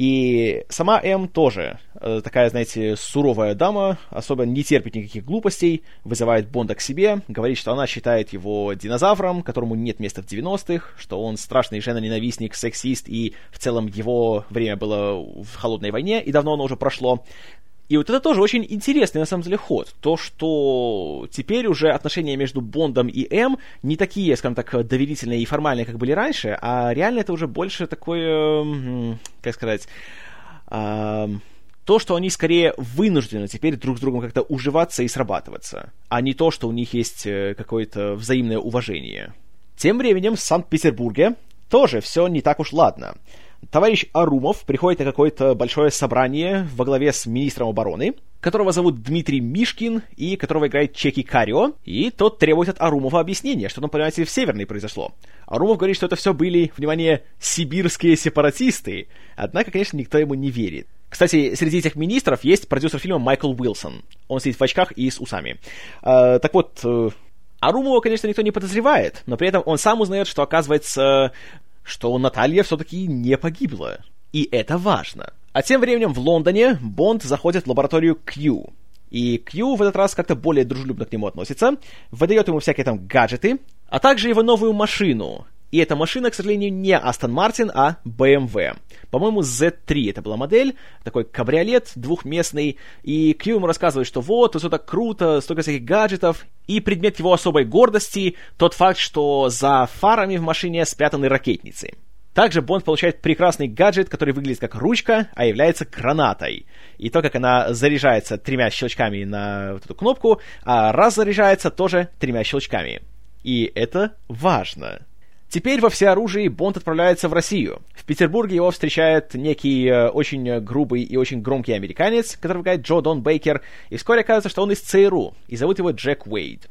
A: И сама М тоже э, такая, знаете, суровая дама, особо не терпит никаких глупостей, вызывает Бонда к себе, говорит, что она считает его динозавром, которому нет места в 90-х, что он страшный женоненавистник, сексист, и в целом его время было в холодной войне, и давно оно уже прошло. И вот это тоже очень интересный, на самом деле, ход. То, что теперь уже отношения между Бондом и М не такие, скажем так, доверительные и формальные, как были раньше, а реально это уже больше такое, как сказать, то, что они скорее вынуждены теперь друг с другом как-то уживаться и срабатываться, а не то, что у них есть э, какое-то взаимное уважение. Тем временем в Санкт-Петербурге тоже все не так уж ладно товарищ Арумов приходит на какое-то большое собрание во главе с министром обороны, которого зовут Дмитрий Мишкин и которого играет Чеки Карио, и тот требует от Арумова объяснения, что там, понимаете, в Северной произошло. Арумов говорит, что это все были, внимание, сибирские сепаратисты, однако, конечно, никто ему не верит. Кстати, среди этих министров есть продюсер фильма Майкл Уилсон. Он сидит в очках и с усами. Э, так вот, э, Арумова, конечно, никто не подозревает, но при этом он сам узнает, что, оказывается, что Наталья все-таки не погибла. И это важно. А тем временем в Лондоне Бонд заходит в лабораторию Q. И Q в этот раз как-то более дружелюбно к нему относится, выдает ему всякие там гаджеты, а также его новую машину, и эта машина, к сожалению, не Aston Martin, а BMW. По-моему, Z3 это была модель, такой кабриолет двухместный, и Кью ему рассказывает, что вот, все так круто, столько всяких гаджетов, и предмет его особой гордости тот факт, что за фарами в машине спрятаны ракетницы. Также Бонд получает прекрасный гаджет, который выглядит как ручка, а является гранатой. И то, как она заряжается тремя щелчками на вот эту кнопку, а раз заряжается тоже тремя щелчками. И это важно. Теперь во всеоружии Бонд отправляется в Россию. В Петербурге его встречает некий э, очень грубый и очень громкий американец, который играет Джо Дон Бейкер, и вскоре оказывается, что он из ЦРУ, и зовут его Джек Уэйд.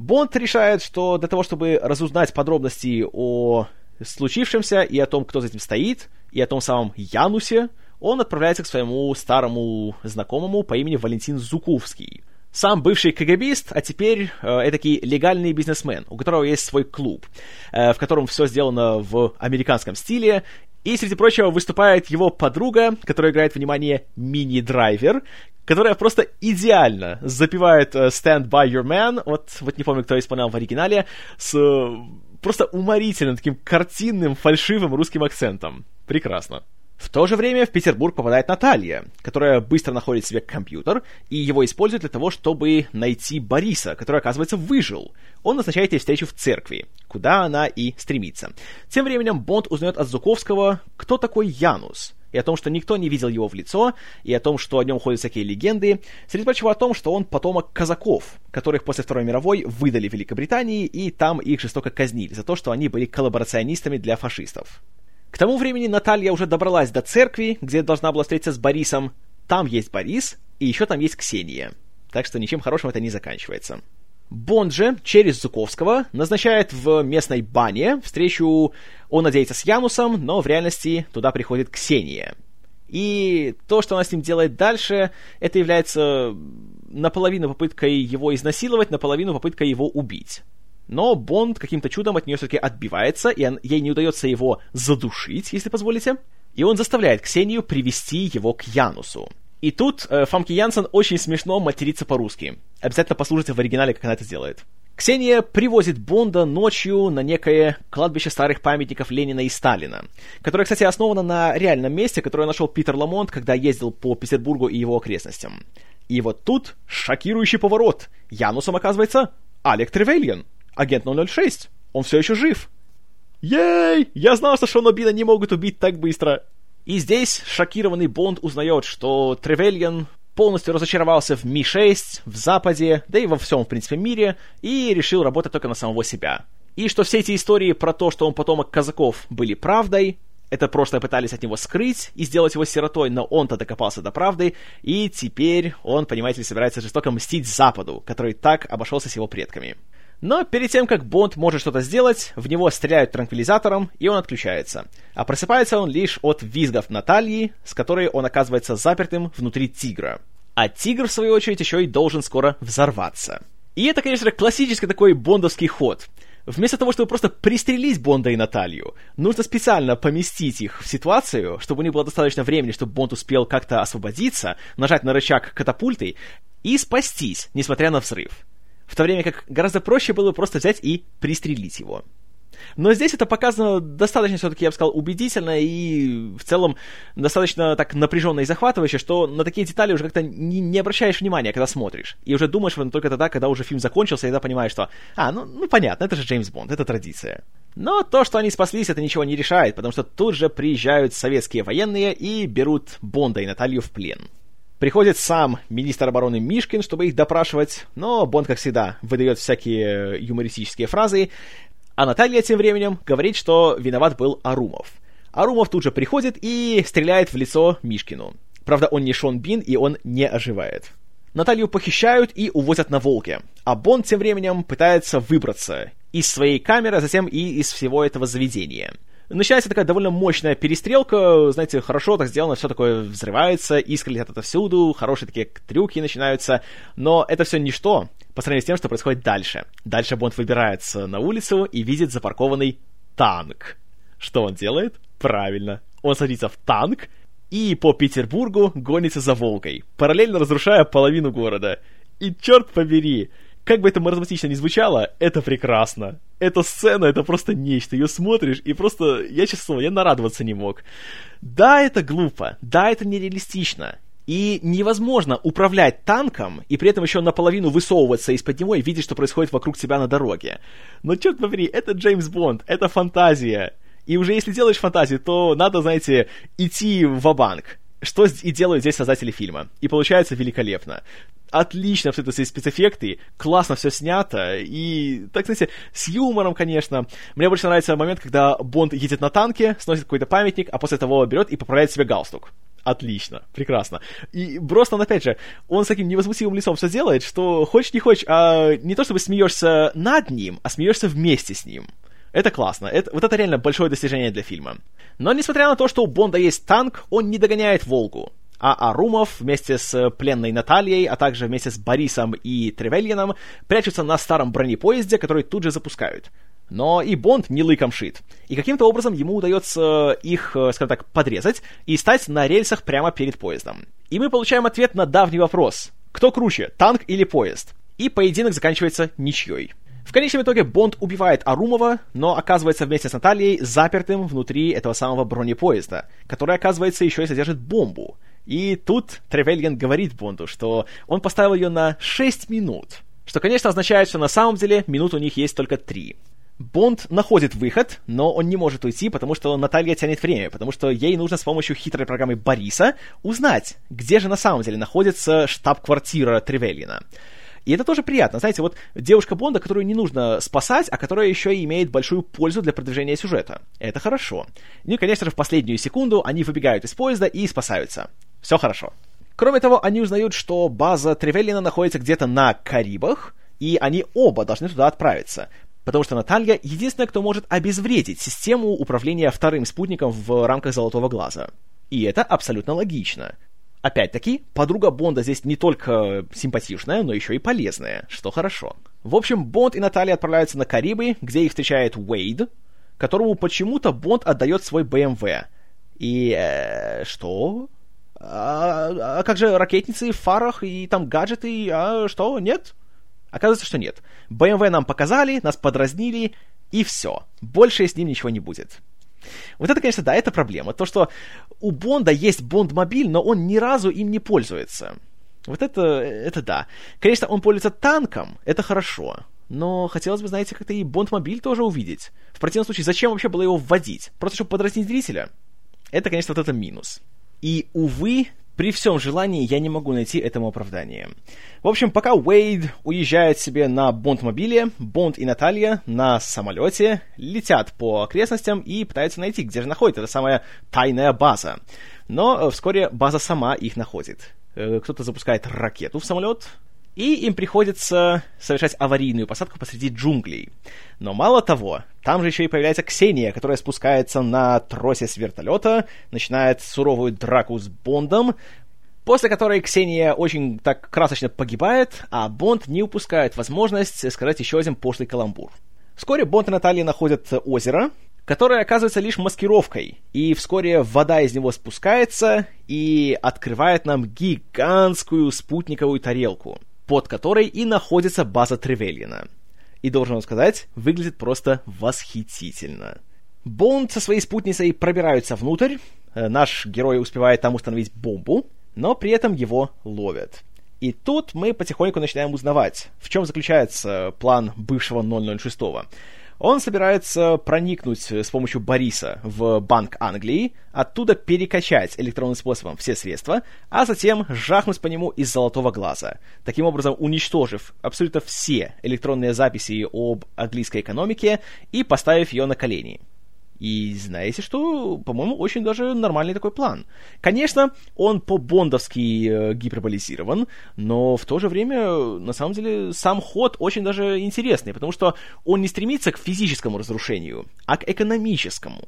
A: Бонд решает, что для того, чтобы разузнать подробности о случившемся и о том, кто за этим стоит, и о том самом Янусе, он отправляется к своему старому знакомому по имени Валентин Зуковский – сам бывший КГБист, а теперь э, этакий легальный бизнесмен, у которого есть свой клуб, э, в котором все сделано в американском стиле, и, среди прочего, выступает его подруга, которая играет, внимание, мини-драйвер, которая просто идеально запевает э, Stand By Your Man, вот, вот не помню, кто исполнял в оригинале, с э, просто уморительным, таким картинным, фальшивым русским акцентом. Прекрасно. В то же время в Петербург попадает Наталья, которая быстро находит себе компьютер и его использует для того, чтобы найти Бориса, который, оказывается, выжил. Он назначает ей встречу в церкви, куда она и стремится. Тем временем Бонд узнает от Зуковского, кто такой Янус, и о том, что никто не видел его в лицо, и о том, что о нем ходят всякие легенды, среди прочего о том, что он потомок казаков, которых после Второй мировой выдали Великобритании, и там их жестоко казнили за то, что они были коллаборационистами для фашистов. К тому времени Наталья уже добралась до церкви, где должна была встретиться с Борисом. Там есть Борис, и еще там есть Ксения. Так что ничем хорошим это не заканчивается. Бонд же через Зуковского назначает в местной бане встречу, он надеется, с Янусом, но в реальности туда приходит Ксения. И то, что она с ним делает дальше, это является наполовину попыткой его изнасиловать, наполовину попыткой его убить. Но Бонд каким-то чудом от нее все-таки отбивается, и он, ей не удается его задушить, если позволите. И он заставляет Ксению привести его к Янусу. И тут э, Фамки Янсен очень смешно матерится по-русски. Обязательно послушайте в оригинале, как она это делает. Ксения привозит Бонда ночью на некое кладбище старых памятников Ленина и Сталина, которое, кстати, основано на реальном месте, которое нашел Питер Ламонт, когда ездил по Петербургу и его окрестностям. И вот тут шокирующий поворот. Янусом оказывается Алек Тревельян агент 006. Он все еще жив. Ей! Я знал, что Шона Бина не могут убить так быстро. И здесь шокированный Бонд узнает, что Тревельян полностью разочаровался в Ми-6, в Западе, да и во всем, в принципе, мире, и решил работать только на самого себя. И что все эти истории про то, что он потомок казаков, были правдой, это прошлое пытались от него скрыть и сделать его сиротой, но он-то докопался до правды, и теперь он, понимаете ли, собирается жестоко мстить Западу, который так обошелся с его предками. Но перед тем, как Бонд может что-то сделать, в него стреляют транквилизатором, и он отключается. А просыпается он лишь от визгов Натальи, с которой он оказывается запертым внутри тигра. А тигр, в свою очередь, еще и должен скоро взорваться. И это, конечно, классический такой бондовский ход. Вместо того, чтобы просто пристрелить Бонда и Наталью, нужно специально поместить их в ситуацию, чтобы у них было достаточно времени, чтобы Бонд успел как-то освободиться, нажать на рычаг катапульты и спастись, несмотря на взрыв в то время как гораздо проще было просто взять и пристрелить его. Но здесь это показано достаточно, все-таки, я бы сказал, убедительно и в целом достаточно так напряженно и захватывающе, что на такие детали уже как-то не, не обращаешь внимания, когда смотришь. И уже думаешь только тогда, когда уже фильм закончился, и тогда понимаешь, что, а, ну, ну понятно, это же Джеймс Бонд, это традиция. Но то, что они спаслись, это ничего не решает, потому что тут же приезжают советские военные и берут Бонда и Наталью в плен. Приходит сам министр обороны Мишкин, чтобы их допрашивать, но Бонд, как всегда, выдает всякие юмористические фразы, а Наталья тем временем говорит, что виноват был Арумов. Арумов тут же приходит и стреляет в лицо Мишкину. Правда, он не Шон Бин, и он не оживает. Наталью похищают и увозят на Волке, а Бонд тем временем пытается выбраться из своей камеры, а затем и из всего этого заведения – начинается такая довольно мощная перестрелка, знаете, хорошо так сделано, все такое взрывается, искры летят отовсюду, хорошие такие трюки начинаются, но это все ничто по сравнению с тем, что происходит дальше. Дальше Бонд выбирается на улицу и видит запаркованный танк. Что он делает? Правильно. Он садится в танк и по Петербургу гонится за Волгой, параллельно разрушая половину города. И черт побери, как бы это маразматично ни звучало, это прекрасно. Эта сцена, это просто нечто. Ее смотришь, и просто, я честно слово, я нарадоваться не мог. Да, это глупо, да, это нереалистично. И невозможно управлять танком и при этом еще наполовину высовываться из-под него и видеть, что происходит вокруг тебя на дороге. Но черт побери, это Джеймс Бонд, это фантазия. И уже если делаешь фантазию, то надо, знаете, идти в банк что и делают здесь создатели фильма. И получается великолепно. Отлично все это спецэффекты, классно все снято, и, так знаете, с юмором, конечно. Мне больше нравится момент, когда Бонд едет на танке, сносит какой-то памятник, а после того берет и поправляет себе галстук. Отлично, прекрасно. И Броснан, опять же, он с таким невозмутимым лицом все делает, что хочешь не хочешь, а не то чтобы смеешься над ним, а смеешься вместе с ним. Это классно. Это, вот это реально большое достижение для фильма. Но несмотря на то, что у Бонда есть танк, он не догоняет Волгу. А Арумов вместе с пленной Натальей, а также вместе с Борисом и Тревельяном прячутся на старом бронепоезде, который тут же запускают. Но и Бонд не лыком шит. И каким-то образом ему удается их, э, скажем так, подрезать и стать на рельсах прямо перед поездом. И мы получаем ответ на давний вопрос. Кто круче, танк или поезд? И поединок заканчивается ничьей. В конечном итоге Бонд убивает Арумова, но оказывается вместе с Натальей запертым внутри этого самого бронепоезда, который, оказывается, еще и содержит бомбу. И тут Тревельген говорит Бонду, что он поставил ее на 6 минут, что, конечно, означает, что на самом деле минут у них есть только 3. Бонд находит выход, но он не может уйти, потому что Наталья тянет время, потому что ей нужно с помощью хитрой программы Бориса узнать, где же на самом деле находится штаб-квартира Тревельина. И это тоже приятно. Знаете, вот девушка Бонда, которую не нужно спасать, а которая еще и имеет большую пользу для продвижения сюжета. Это хорошо. Ну и, конечно же, в последнюю секунду они выбегают из поезда и спасаются. Все хорошо. Кроме того, они узнают, что база Тревеллина находится где-то на Карибах, и они оба должны туда отправиться. Потому что Наталья единственная, кто может обезвредить систему управления вторым спутником в рамках Золотого Глаза. И это абсолютно логично. Опять-таки, подруга Бонда здесь не только симпатичная, но еще и полезная, что хорошо. В общем, Бонд и Наталья отправляются на Карибы, где их встречает Уэйд, которому почему-то Бонд отдает свой БМВ. И... Э, что? А, а как же ракетницы в фарах и там гаджеты? А что, нет? Оказывается, что нет. БМВ нам показали, нас подразнили, и все. Больше с ним ничего не будет. Вот это, конечно, да, это проблема. То, что у Бонда есть Бонд-мобиль, но он ни разу им не пользуется. Вот это, это да. Конечно, он пользуется танком, это хорошо. Но хотелось бы, знаете, как-то и Бонд-мобиль тоже увидеть. В противном случае, зачем вообще было его вводить? Просто чтобы подразнить зрителя? Это, конечно, вот это минус. И, увы, при всем желании я не могу найти этому оправдания. В общем, пока Уэйд уезжает себе на Бонд-мобиле, Бонд и Наталья на самолете летят по окрестностям и пытаются найти, где же находится эта самая тайная база. Но вскоре база сама их находит. Э, кто-то запускает ракету в самолет, и им приходится совершать аварийную посадку посреди джунглей. Но мало того, там же еще и появляется Ксения, которая спускается на тросе с вертолета, начинает суровую драку с Бондом, после которой Ксения очень так красочно погибает, а Бонд не упускает возможность сказать еще один пошлый каламбур. Вскоре Бонд и Наталья находят озеро, которое оказывается лишь маскировкой, и вскоре вода из него спускается и открывает нам гигантскую спутниковую тарелку — под которой и находится база Тревельина. И, должен вам сказать, выглядит просто восхитительно. Бонд со своей спутницей пробираются внутрь, э, наш герой успевает там установить бомбу, но при этом его ловят. И тут мы потихоньку начинаем узнавать, в чем заключается план бывшего 006. Он собирается проникнуть с помощью Бориса в Банк Англии, оттуда перекачать электронным способом все средства, а затем жахнуть по нему из золотого глаза, таким образом уничтожив абсолютно все электронные записи об английской экономике и поставив ее на колени. И знаете что, по-моему, очень даже нормальный такой план. Конечно, он по-бондовски э, гиперболизирован, но в то же время, на самом деле, сам ход очень даже интересный, потому что он не стремится к физическому разрушению, а к экономическому.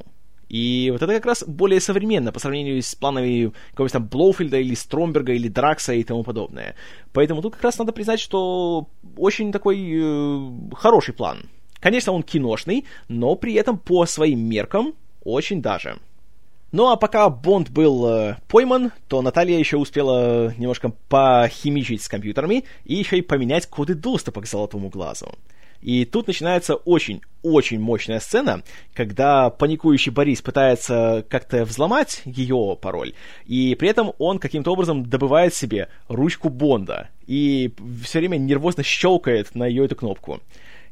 A: И вот это как раз более современно по сравнению с планами какого-нибудь там Блоуфильда или Стромберга или Дракса и тому подобное. Поэтому тут как раз надо признать, что очень такой э, хороший план. Конечно, он киношный, но при этом по своим меркам очень даже. Ну а пока Бонд был э, пойман, то Наталья еще успела немножко похимичить с компьютерами и еще и поменять коды доступа к золотому глазу. И тут начинается очень-очень мощная сцена, когда паникующий Борис пытается как-то взломать ее пароль, и при этом он каким-то образом добывает себе ручку Бонда и все время нервозно щелкает на ее эту кнопку.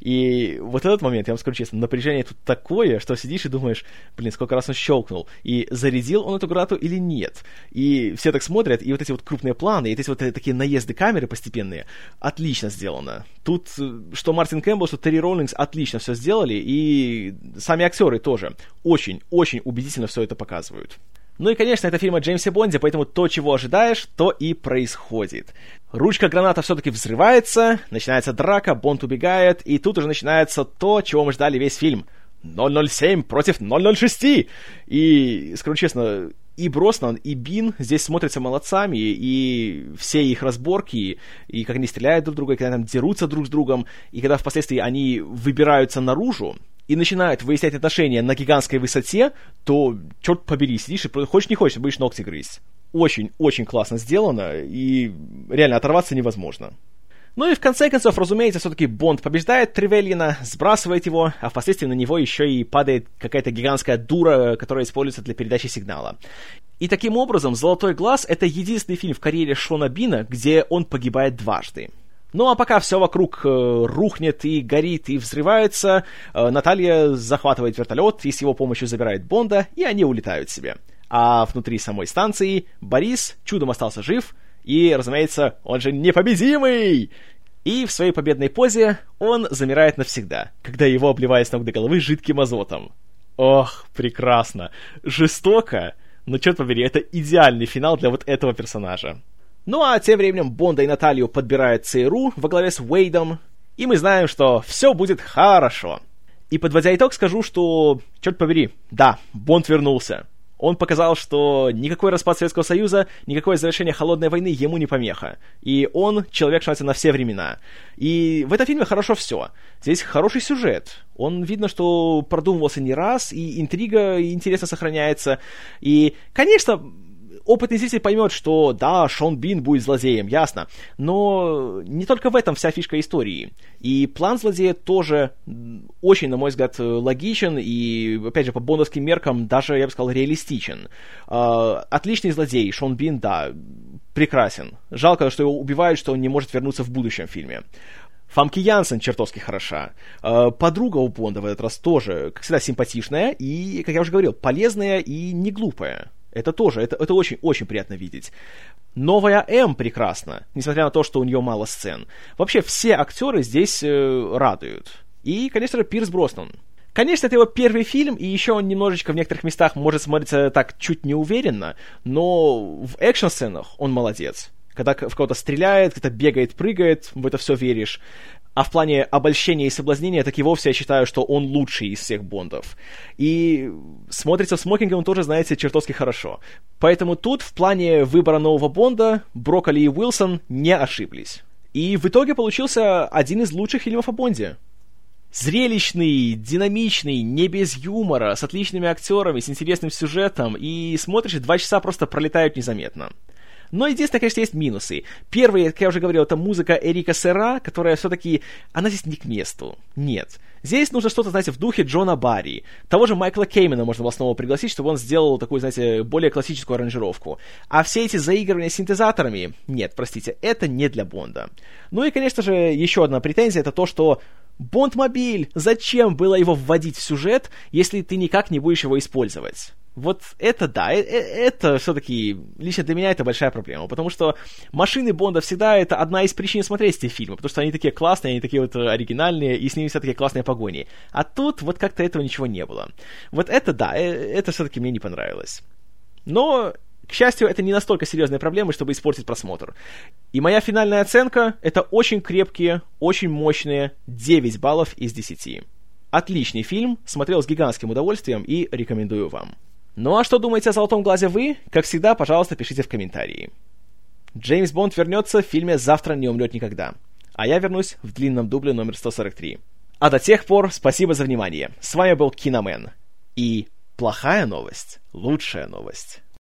A: И вот этот момент, я вам скажу честно, напряжение тут такое, что сидишь и думаешь, блин, сколько раз он щелкнул, и зарядил он эту гранату или нет. И все так смотрят, и вот эти вот крупные планы, и эти вот такие наезды камеры постепенные, отлично сделано. Тут э, что Мартин Кэмпбелл, что Терри Роллингс отлично все сделали, и сами актеры тоже очень-очень убедительно все это показывают. Ну и, конечно, это фильм о Джеймсе Бонде, поэтому то, чего ожидаешь, то и происходит. Ручка граната все-таки взрывается, начинается драка, Бонд убегает, и тут уже начинается то, чего мы ждали весь фильм. 007 против 006! И, скажу честно, и Броснан, и Бин здесь смотрятся молодцами, и все их разборки, и как они стреляют друг друга, и когда там дерутся друг с другом, и когда впоследствии они выбираются наружу, и начинают выяснять отношения на гигантской высоте, то, черт побери, сидишь и хочешь не хочешь, будешь ногти грызть. Очень-очень классно сделано, и реально оторваться невозможно. Ну и в конце концов, разумеется, все-таки Бонд побеждает Тревельина, сбрасывает его, а впоследствии на него еще и падает какая-то гигантская дура, которая используется для передачи сигнала. И таким образом, «Золотой глаз» — это единственный фильм в карьере Шона Бина, где он погибает дважды. Ну а пока все вокруг э, рухнет и горит и взрывается, э, Наталья захватывает вертолет и с его помощью забирает Бонда, и они улетают себе. А внутри самой станции Борис чудом остался жив, и, разумеется, он же непобедимый! И в своей победной позе он замирает навсегда, когда его обливает с ног до головы жидким азотом. Ох, прекрасно! Жестоко! Но, черт побери, это идеальный финал для вот этого персонажа. Ну а тем временем Бонда и Наталью подбирает ЦРУ во главе с Уэйдом, и мы знаем, что все будет хорошо. И подводя итог, скажу, что, черт побери, да, Бонд вернулся. Он показал, что никакой распад Советского Союза, никакое завершение Холодной войны ему не помеха. И он человек, что на все времена. И в этом фильме хорошо все. Здесь хороший сюжет. Он видно, что продумывался не раз, и интрига интересно сохраняется. И, конечно, опытный зритель поймет, что да, Шон Бин будет злодеем, ясно. Но не только в этом вся фишка истории. И план злодея тоже очень, на мой взгляд, логичен и, опять же, по бондовским меркам даже, я бы сказал, реалистичен. А, отличный злодей, Шон Бин, да, прекрасен. Жалко, что его убивают, что он не может вернуться в будущем фильме. Фамки Янсен чертовски хороша. А, подруга у Бонда в этот раз тоже, как всегда, симпатичная и, как я уже говорил, полезная и не глупая Это тоже, это, это очень-очень приятно видеть. Новая М прекрасна, несмотря на то, что у нее мало сцен. Вообще, все актеры здесь э, радуют. И, конечно же, Пирс Броснан. Конечно, это его первый фильм, и еще он немножечко в некоторых местах может смотреться так чуть неуверенно, но в экшн-сценах он молодец. Когда в кого-то стреляет, кто-то бегает, прыгает, в это все веришь. А в плане обольщения и соблазнения, так и вовсе я считаю, что он лучший из всех Бондов. И смотрится в смокинге он тоже, знаете, чертовски хорошо. Поэтому тут в плане выбора нового Бонда Брокколи и Уилсон не ошиблись. И в итоге получился один из лучших фильмов о Бонде. Зрелищный, динамичный, не без юмора, с отличными актерами, с интересным сюжетом, и смотришь, два часа просто пролетают незаметно. Но единственное, конечно, есть минусы. Первый, как я уже говорил, это музыка Эрика Сера, которая все-таки, она здесь не к месту. Нет. Здесь нужно что-то, знаете, в духе Джона Барри. Того же Майкла Кеймена можно было снова пригласить, чтобы он сделал такую, знаете, более классическую аранжировку. А все эти заигрывания синтезаторами, нет, простите, это не для Бонда. Ну и, конечно же, еще одна претензия, это то, что Бонд-мобиль! Зачем было его вводить в сюжет, если ты никак не будешь его использовать? Вот это да, э, э, это все-таки, лично для меня это большая проблема, потому что машины Бонда всегда это одна из причин смотреть эти фильмы, потому что они такие классные, они такие вот оригинальные, и с ними все такие классные погони. А тут вот как-то этого ничего не было. Вот это да, э, это все-таки мне не понравилось. Но к счастью, это не настолько серьезная проблема, чтобы испортить просмотр. И моя финальная оценка — это очень крепкие, очень мощные 9 баллов из 10. Отличный фильм, смотрел с гигантским удовольствием и рекомендую вам. Ну а что думаете о «Золотом глазе» вы? Как всегда, пожалуйста, пишите в комментарии. Джеймс Бонд вернется в фильме «Завтра не умрет никогда». А я вернусь в длинном дубле номер 143. А до тех пор, спасибо за внимание. С вами был Киномен. И плохая новость, лучшая новость.